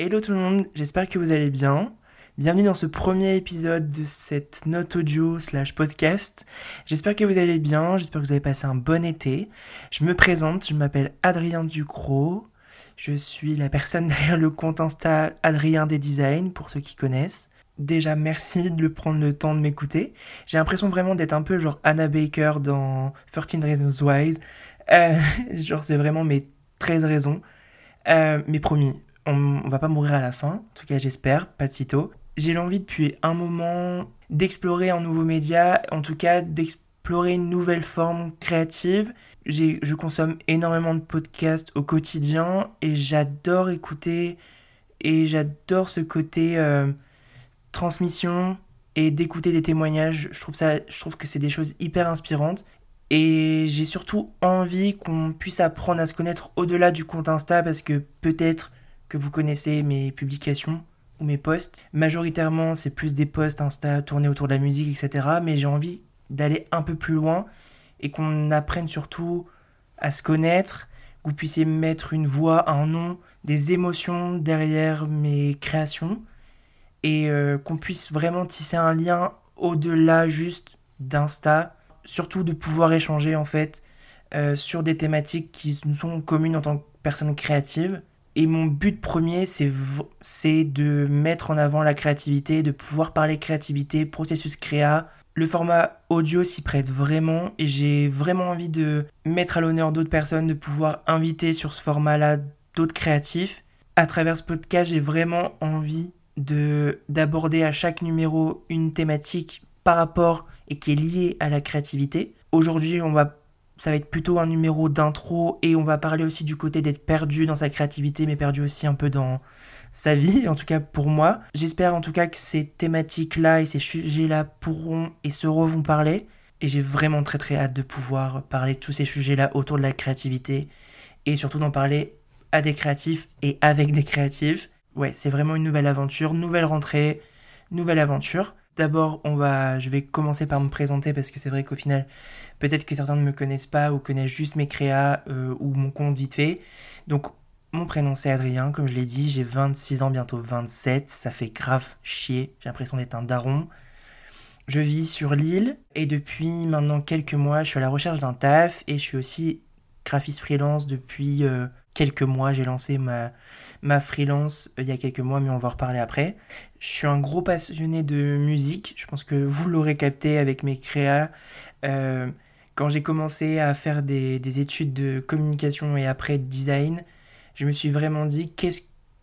Hello tout le monde, j'espère que vous allez bien. Bienvenue dans ce premier épisode de cette note audio slash podcast. J'espère que vous allez bien, j'espère que vous avez passé un bon été. Je me présente, je m'appelle Adrien Ducrot. Je suis la personne derrière le compte Insta Adrien des Designs, pour ceux qui connaissent. Déjà, merci de prendre le temps de m'écouter. J'ai l'impression vraiment d'être un peu genre Anna Baker dans 13 Reasons Why. Euh, genre, c'est vraiment mes 13 raisons. Euh, mais promis, on, on va pas mourir à la fin, en tout cas j'espère, pas de sitôt. J'ai l'envie depuis un moment d'explorer un nouveau média, en tout cas d'explorer une nouvelle forme créative. Je consomme énormément de podcasts au quotidien et j'adore écouter et j'adore ce côté euh, transmission et d'écouter des témoignages. Je trouve, ça, je trouve que c'est des choses hyper inspirantes et j'ai surtout envie qu'on puisse apprendre à se connaître au-delà du compte Insta parce que peut-être que vous connaissez mes publications ou mes posts. Majoritairement, c'est plus des posts Insta tournés autour de la musique, etc. Mais j'ai envie d'aller un peu plus loin et qu'on apprenne surtout à se connaître, que vous puissiez mettre une voix, un nom, des émotions derrière mes créations et euh, qu'on puisse vraiment tisser un lien au-delà juste d'Insta, surtout de pouvoir échanger en fait euh, sur des thématiques qui nous sont communes en tant que personnes créatives et mon but premier, c'est de mettre en avant la créativité, de pouvoir parler créativité, processus créa. Le format audio s'y prête vraiment et j'ai vraiment envie de mettre à l'honneur d'autres personnes, de pouvoir inviter sur ce format-là d'autres créatifs. À travers ce podcast, j'ai vraiment envie de d'aborder à chaque numéro une thématique par rapport et qui est liée à la créativité. Aujourd'hui, on va ça va être plutôt un numéro d'intro et on va parler aussi du côté d'être perdu dans sa créativité, mais perdu aussi un peu dans sa vie, en tout cas pour moi. J'espère en tout cas que ces thématiques-là et ces sujets-là pourront et seront vous parler. Et j'ai vraiment très très hâte de pouvoir parler de tous ces sujets-là autour de la créativité et surtout d'en parler à des créatifs et avec des créatifs. Ouais, c'est vraiment une nouvelle aventure, nouvelle rentrée, nouvelle aventure. D'abord, on va, je vais commencer par me présenter parce que c'est vrai qu'au final, peut-être que certains ne me connaissent pas ou connaissent juste mes créas euh, ou mon compte vite fait. Donc, mon prénom c'est Adrien, comme je l'ai dit, j'ai 26 ans, bientôt 27, ça fait grave chier, j'ai l'impression d'être un daron. Je vis sur l'île et depuis maintenant quelques mois, je suis à la recherche d'un taf et je suis aussi graphiste freelance depuis euh, quelques mois. J'ai lancé ma, ma freelance euh, il y a quelques mois, mais on va en reparler après. Je suis un gros passionné de musique. Je pense que vous l'aurez capté avec mes créas. Euh, quand j'ai commencé à faire des, des, études de communication et après de design, je me suis vraiment dit qu'est-ce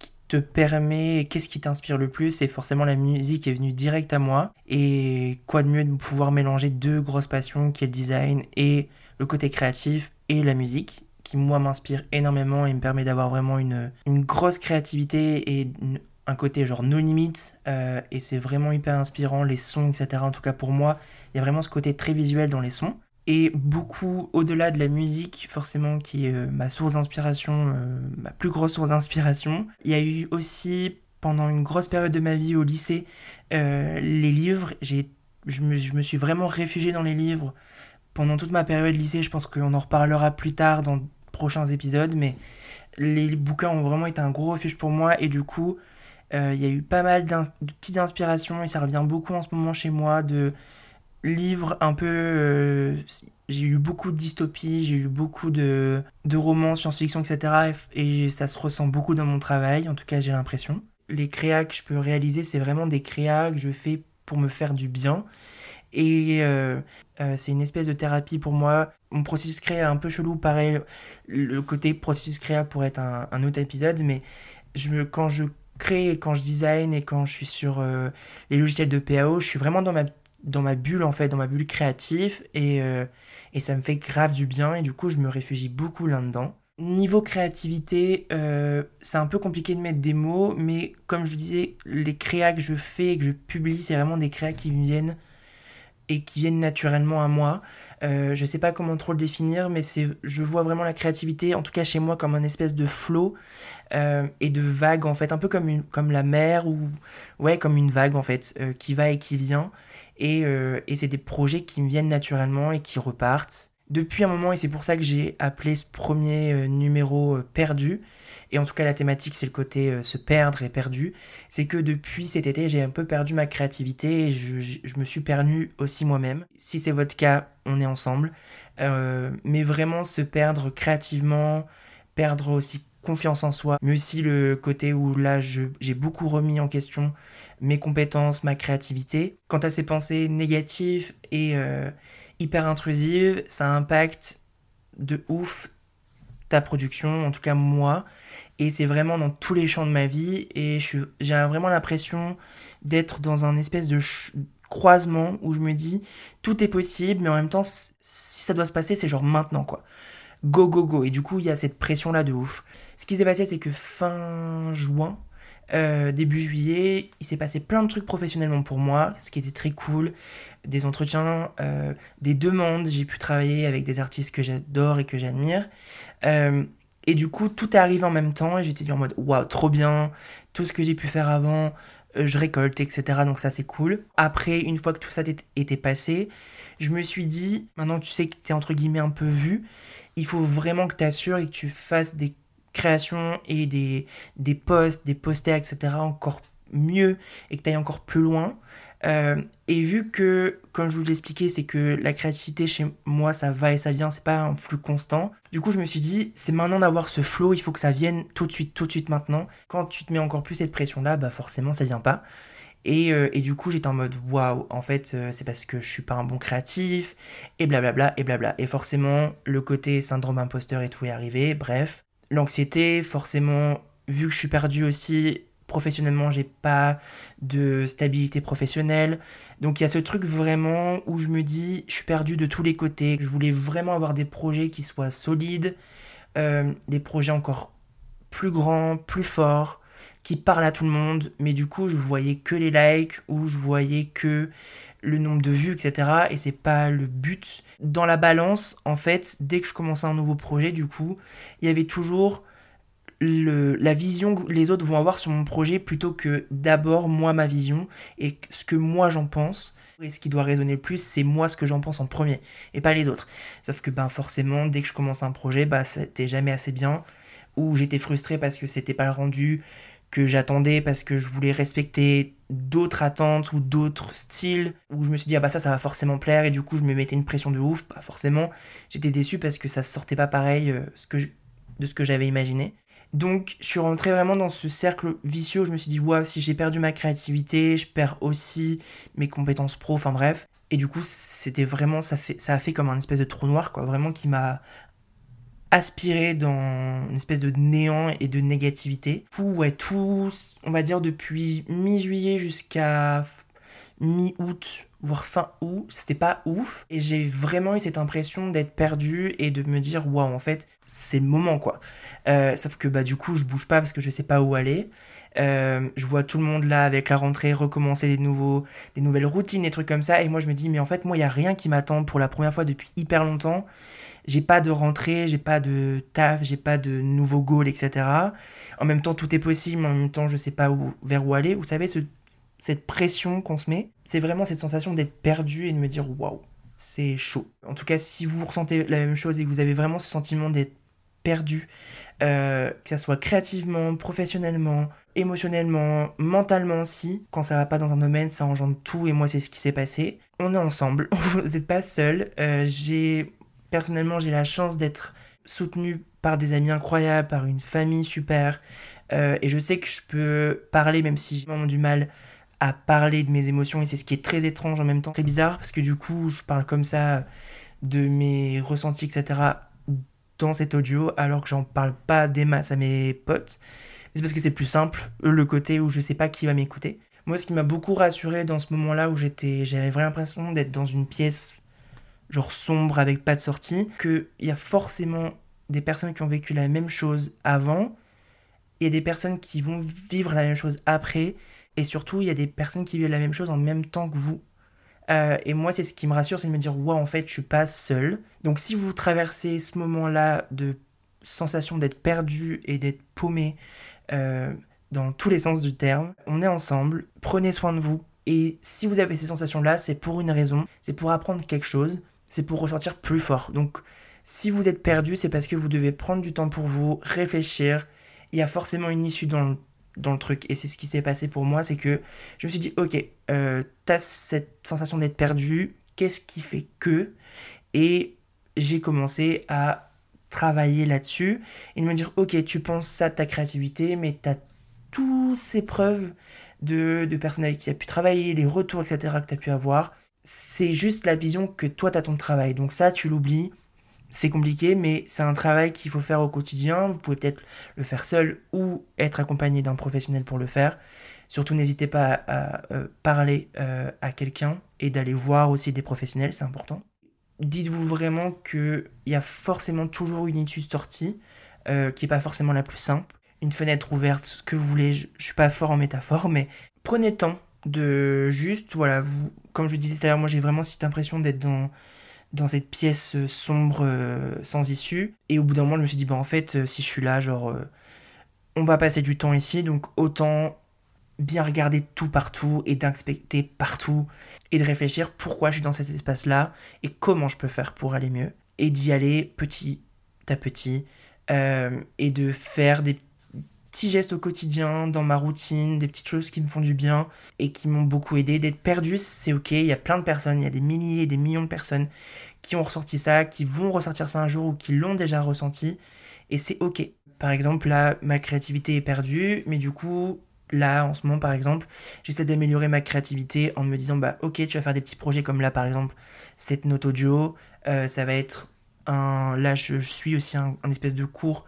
qui te permet et qu'est-ce qui t'inspire le plus? Et forcément la musique est venue direct à moi et quoi de mieux de pouvoir mélanger deux grosses passions qui est le design et le côté créatif et la musique? Qui moi m'inspire énormément et me permet d'avoir vraiment une, une, grosse créativité et un côté genre no limite euh, et c'est vraiment hyper inspirant les sons etc en tout cas pour moi il y a vraiment ce côté très visuel dans les sons. Et beaucoup au-delà de la musique forcément qui est euh, ma source d'inspiration euh, ma plus grosse source d'inspiration. Il y a eu aussi pendant une grosse période de ma vie au lycée les livres. J'ai je me, je me suis vraiment réfugié dans les livres. Pendant toute ma période lycée, je pense qu'on en reparlera plus tard dans prochains épisodes, mais les bouquins ont vraiment été un gros refuge pour moi et du coup, euh, il y a eu pas mal de petites inspirations et ça revient beaucoup en ce moment chez moi de livres un peu... Euh, j'ai eu beaucoup de dystopies, j'ai eu beaucoup de, de romans, science-fiction, etc. Et ça se ressent beaucoup dans mon travail, en tout cas j'ai l'impression. Les créas que je peux réaliser, c'est vraiment des créas que je fais pour me faire du bien. Et euh, euh, c'est une espèce de thérapie pour moi. Mon processus créa un peu chelou, pareil. Le côté processus créa pourrait être un, autre épisode, mais quand je crée, quand je design et quand je suis sur euh, les logiciels de PAO, je suis vraiment dans ma, dans ma bulle, en fait, dans ma bulle créative. Et, et ça me fait grave du bien. Et du coup, je me réfugie beaucoup là-dedans. Niveau créativité, c'est un peu compliqué de mettre des mots, mais comme je vous disais, les créas que je fais et que je publie, c'est vraiment des créas qui viennent et qui viennent naturellement à moi. Euh, je sais pas comment trop le définir, mais c'est, je vois vraiment la créativité, en tout cas chez moi, comme un espèce de flot euh, et de vague en fait, un peu comme, une, comme la mer ou ouais, comme une vague en fait, euh, qui va et qui vient. Et, et c'est des projets qui me viennent naturellement et qui repartent. Depuis un moment, et c'est pour ça que j'ai appelé ce premier euh, numéro euh, perdu, et en tout cas la thématique c'est le côté euh, se perdre et perdu, c'est que depuis cet été j'ai un peu perdu ma créativité et je, me suis perdu aussi moi-même. Si c'est votre cas, on est ensemble, mais vraiment se perdre créativement, perdre aussi confiance en soi, mais aussi le côté où là j'ai beaucoup remis en question mes compétences, ma créativité. Quant à ces pensées négatives et hyper intrusive, ça impacte de ouf ta production, en tout cas moi. Et c'est vraiment dans tous les champs de ma vie. Et j'ai vraiment l'impression d'être dans un espèce de croisement où je me dis tout est possible, mais en même temps, si ça doit se passer, c'est genre maintenant quoi. Go, go, go. Et du coup, il y a cette pression là de ouf. Ce qui s'est passé, c'est que fin juin, euh, début juillet, il s'est passé plein de trucs professionnellement pour moi, ce qui était très cool. Des entretiens, euh, des demandes, j'ai pu travailler avec des artistes que j'adore et que j'admire. Euh, et du coup, tout est arrivé en même temps et j'étais en mode waouh, trop bien, tout ce que j'ai pu faire avant, je récolte, etc. Donc ça, c'est cool. Après, une fois que tout ça était passé, je me suis dit, maintenant tu sais que tu es entre guillemets un peu vu, il faut vraiment que tu assures et que tu fasses des création et des, des posts, des posters, etc. encore mieux et que tu ailles encore plus loin. Euh, et vu que, comme je vous l'expliquais, c'est que la créativité chez moi, ça va et ça vient, c'est pas un flux constant. Du coup, je me suis dit, c'est maintenant d'avoir ce flow, il faut que ça vienne tout de suite, tout de suite maintenant. Quand tu te mets encore plus cette pression-là, bah forcément, ça vient pas. Et, euh, et, du coup, j'étais en mode waouh, en fait, euh, c'est parce que je suis pas un bon créatif, et blablabla, et blabla. Et forcément, le côté syndrome imposteur et tout est arrivé, bref l'anxiété, forcément, vu que je suis perdu aussi professionnellement, j'ai pas de stabilité professionnelle. Donc il y a ce truc vraiment où je me dis, je suis perdu de tous les côtés. Je voulais vraiment avoir des projets qui soient solides, euh, des projets encore plus grands, plus forts, qui parlent à tout le monde. Mais du coup, je voyais que les likes ou je voyais que le nombre de vues, etc. Et c'est pas le but. Dans la balance, en fait, dès que je commençais un nouveau projet, du coup, il y avait toujours le, la vision que les autres vont avoir sur mon projet plutôt que d'abord moi ma vision et ce que moi j'en pense. Et ce qui doit résonner le plus, c'est moi ce que j'en pense en premier et pas les autres. Sauf que ben forcément, dès que je commence un projet, bah c'était jamais assez bien ou j'étais frustré parce que c'était pas le rendu que j'attendais parce que je voulais respecter d'autres attentes ou d'autres styles où je me suis dit ah bah ça ça va forcément plaire et du coup je me mettais une pression de ouf pas forcément j'étais déçu parce que ça sortait pas pareil euh, ce que de ce que j'avais imaginé donc je suis rentré vraiment dans ce cercle vicieux où je me suis dit waouh si j'ai perdu ma créativité je perds aussi mes compétences pro enfin bref et du coup c'était vraiment ça a fait comme un espèce de trou noir quoi vraiment qui m'a aspiré dans une espèce de néant et de négativité. Ouais, tout, on va dire depuis mi-juillet jusqu'à mi-août, voire fin août, c'était pas ouf. Et j'ai vraiment eu cette impression d'être perdu et de me dire, waouh, en fait, c'est le moment, quoi. Euh, sauf que, bah, du coup, je bouge pas parce que je sais pas où aller. Euh, je vois tout le monde là avec la rentrée recommencer des nouveaux des nouvelles routines des trucs comme ça et moi je me dis mais en fait moi il y a rien qui m'attend pour la première fois depuis hyper longtemps j'ai pas de rentrée, j'ai pas de taf, j'ai pas de nouveaux goals, etc. En même temps, tout est possible, en même temps, je sais pas vers où aller. Vous savez, ce, cette pression qu'on se met, c'est vraiment cette sensation d'être perdu et de me dire waouh, c'est chaud. En tout cas, si vous ressentez la même chose et que vous avez vraiment ce sentiment d'être perdu, euh, que ça soit créativement, professionnellement, émotionnellement, mentalement aussi. Quand ça va pas dans un domaine, ça engendre tout et moi c'est ce qui s'est passé. On est ensemble, vous n'êtes pas seul. Euh, j'ai Personnellement, j'ai la chance d'être soutenu par des amis incroyables, par une famille super. Euh, et je sais que je peux parler, même si j'ai vraiment du mal à parler de mes émotions. Et c'est ce qui est très étrange en même temps, très bizarre, parce que du coup, je parle comme ça de mes ressentis, etc. dans cet audio, alors que j'en parle pas des masses à mes potes. C'est parce que c'est plus simple, le côté où je sais pas qui va m'écouter. Moi, ce qui m'a beaucoup rassuré dans ce moment-là où j'étais, j'avais vraiment l'impression d'être dans une pièce genre sombre avec pas de sortie, qu'il y a forcément des personnes qui ont vécu la même chose avant, et des personnes qui vont vivre la même chose après, et surtout il y a des personnes qui vivent la même chose en même temps que vous. Euh, et moi, c'est ce qui me rassure, c'est de me dire, ouais, en fait, je suis pas seul. Donc, si vous traversez ce moment-là de sensation d'être perdu et d'être paumé euh, dans tous les sens du terme, on est ensemble. Prenez soin de vous. Et si vous avez ces sensations-là, c'est pour une raison, c'est pour apprendre quelque chose c'est pour ressortir plus fort. Donc, si vous êtes perdu, c'est parce que vous devez prendre du temps pour vous, réfléchir. Il y a forcément une issue dans le, dans le truc. Et c'est ce qui s'est passé pour moi, c'est que je me suis dit, ok, euh, t'as cette sensation d'être perdu, qu'est-ce qui fait que? Et j'ai commencé à travailler là-dessus et de me dire, ok, tu penses ça ta créativité, mais t'as toutes ces preuves de, de personnes avec qui tu as pu travailler, les retours, etc., que tu as pu avoir. C'est juste la vision que toi, tu as ton travail. Donc ça, tu l'oublies. C'est compliqué, mais c'est un travail qu'il faut faire au quotidien. Vous pouvez peut-être le faire seul ou être accompagné d'un professionnel pour le faire. Surtout, n'hésitez pas à, euh, parler euh, à quelqu'un et d'aller voir aussi des professionnels, c'est important. Dites-vous vraiment qu'il y a forcément toujours une issue de sortie euh, qui n'est pas forcément la plus simple une fenêtre ouverte, ce que vous voulez. Je, suis pas fort en métaphore, mais prenez le temps de juste, voilà, vous, comme je disais tout à l'heure, moi j'ai vraiment cette impression d'être dans, dans cette pièce euh, sombre euh, sans issue. Et au bout d'un moment, je me suis dit, bah en fait, euh, si je suis là, genre, on va passer du temps ici, donc autant bien regarder tout partout et d'inspecter partout et de réfléchir pourquoi je suis dans cet espace-là et comment je peux faire pour aller mieux. Et d'y aller petit à petit et de faire des petits gestes au quotidien, dans ma routine, des petites choses qui me font du bien et qui m'ont beaucoup aidé. D'être perdu, c'est ok. Il y a plein de personnes, il y a des milliers, des millions de personnes qui ont ressorti ça, qui vont ressortir ça un jour ou qui l'ont déjà ressenti. Et c'est ok. Par exemple, là, ma créativité est perdue, mais du coup, là, en ce moment, par exemple, j'essaie d'améliorer ma créativité en me disant, bah ok, tu vas faire des petits projets comme là, par exemple, cette note audio, euh, ça va être là je, suis aussi un, espèce de cours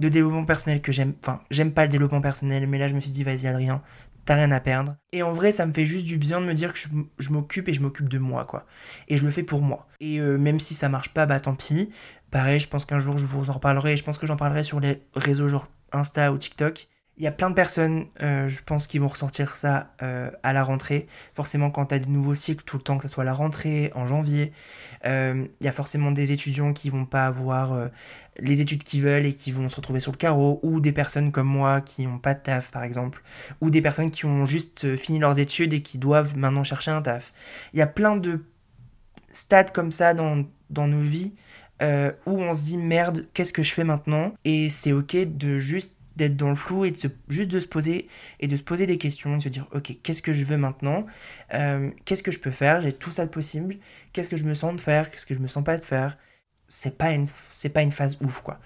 de développement personnel que j'aime enfin j'aime pas le développement personnel mais là je me suis dit vas-y Adrien t'as rien à perdre. Et en vrai ça me fait juste du bien de me dire que je, m'occupe et je m'occupe de moi quoi. Et je le fais pour moi. Et euh, même si ça marche pas bah tant pis. Pareil je pense qu'un jour je vous en reparlerai. Je pense que j'en parlerai sur les réseaux genre Insta ou TikTok il y a plein de personnes, euh, je pense, qui vont ressortir ça euh, à la rentrée. Forcément, quand tu as des nouveaux cycles tout le temps, que ce soit la rentrée, en janvier, euh, il y a forcément des étudiants qui vont pas avoir les études qu'ils veulent et qui vont se retrouver sur le carreau, ou des personnes comme moi qui n'ont pas de taf, par exemple, ou des personnes qui ont juste fini leurs études et qui doivent maintenant chercher un taf. Il y a plein de stades comme ça dans, dans nos vies où on se dit merde, qu'est-ce que je fais maintenant? Et c'est ok de juste d'être dans le flou et de se, juste de se poser et de se poser des questions, de se dire ok qu'est-ce que je veux maintenant, euh, qu'est-ce que je peux faire, j'ai tout ça de possible, qu'est-ce que je me sens de faire, qu'est-ce que je me sens pas de faire? C'est pas une pas une phase ouf quoi.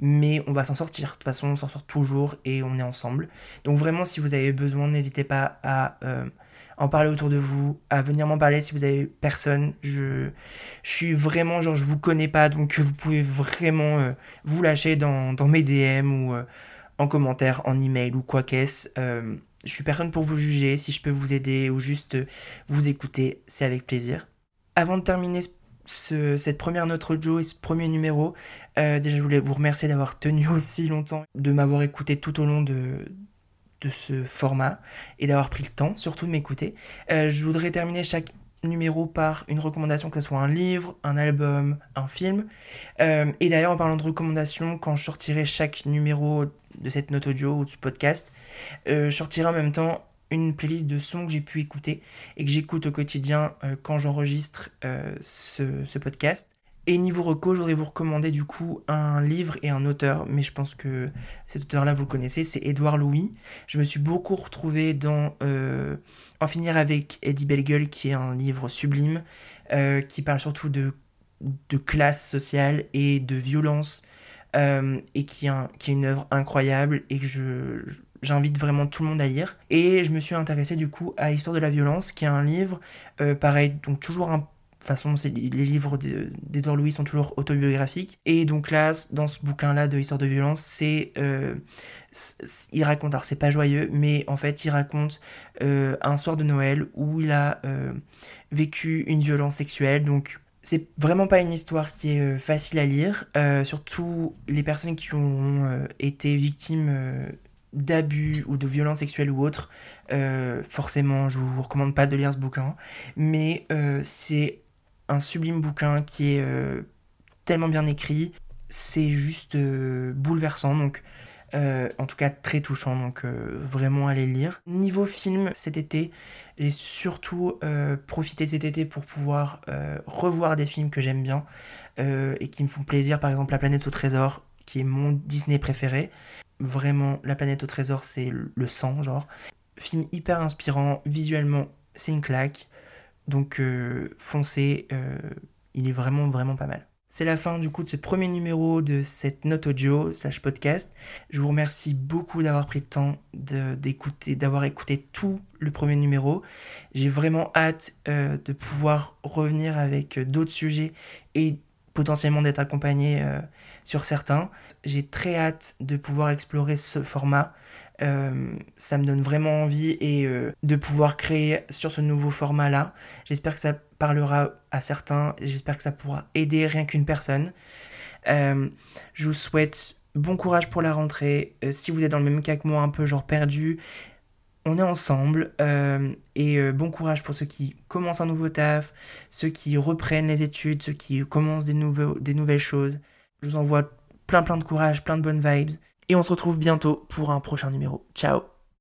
Mais on va s'en sortir. De toute façon, on s'en sort toujours et on est ensemble. Donc vraiment, si vous avez besoin, n'hésitez pas à euh, en parler autour de vous, à venir m'en parler si vous avez personne. Je, suis vraiment, genre, je vous connais pas, donc vous pouvez vraiment euh, vous lâcher dans, dans, mes DM ou en commentaire, en email ou quoi qu'est-ce. Euh, je suis personne pour vous juger. Si je peux vous aider ou juste vous écouter, c'est avec plaisir. Avant de terminer cette première note audio et ce premier numéro, euh, déjà je voulais vous remercier d'avoir tenu aussi longtemps, de m'avoir écouté tout au long de, de ce format et d'avoir pris le temps surtout de m'écouter. Euh, je voudrais terminer chaque numéro par une recommandation, que ce soit un livre, un album, un film. Euh, et d'ailleurs, en parlant de recommandations, quand je sortirai chaque numéro de cette note audio ou de ce podcast, euh, je sortirai en même temps une playlist de sons que j'ai pu écouter et que j'écoute au quotidien euh, quand j'enregistre ce, ce, podcast. Et niveau reco, je voudrais vous recommander du coup un livre et un auteur, mais je pense que cet auteur-là, vous le connaissez, c'est Édouard Louis. Je me suis beaucoup retrouvé dans euh, En finir avec Eddie Bellegueule, qui est un livre sublime, euh, qui parle surtout de, de classe sociale et de violence, euh, et qui est, une œuvre incroyable et que je, j'invite vraiment tout le monde à lire. Et je me suis intéressé du coup à Histoire de la violence, qui est un livre, pareil, donc toujours un de toute façon, les livres d'Edouard Louis sont toujours autobiographiques. Et donc là, dans ce bouquin-là de Histoire de violence, c'est. Euh, il raconte, alors c'est pas joyeux, mais en fait, il raconte euh, un soir de Noël où il a euh, vécu une violence sexuelle. Donc, c'est vraiment pas une histoire qui est facile à lire. surtout les personnes qui ont été victimes d'abus ou de violences sexuelles ou autres, forcément, je vous recommande pas de lire ce bouquin, mais c'est un sublime bouquin qui est euh, tellement bien écrit. C'est juste euh, bouleversant. Donc, en tout cas très touchant, donc vraiment allez lire. Niveau film, cet été, j'ai surtout profité cet été pour pouvoir revoir des films que j'aime bien et qui me font plaisir, par exemple La planète au trésor, qui est mon Disney préféré. Vraiment, La planète au trésor, c'est le sang, genre. Film hyper inspirant, visuellement, c'est une claque. Donc euh, foncez, euh, il est vraiment, vraiment pas mal. C'est la fin du coup de ce premier numéro de cette note audio slash podcast. Je vous remercie beaucoup d'avoir pris le temps d'écouter, d'avoir écouté tout le premier numéro. J'ai vraiment hâte euh, de pouvoir revenir avec d'autres sujets et potentiellement d'être accompagné sur certains. J'ai très hâte de pouvoir explorer ce format. Euh, ça me donne vraiment envie et euh, de pouvoir créer sur ce nouveau format là. J'espère que ça parlera à certains, j'espère que ça pourra aider rien qu'une personne. Euh, je vous souhaite bon courage pour la rentrée. si vous êtes dans le même cas que moi, un peu genre perdu, on est ensemble et bon courage pour ceux qui commencent un nouveau taf, ceux qui reprennent les études, ceux qui commencent des, nouveaux, des nouvelles choses. Je vous envoie plein plein de courage, plein de bonnes vibes. Et on se retrouve bientôt pour un prochain numéro. Ciao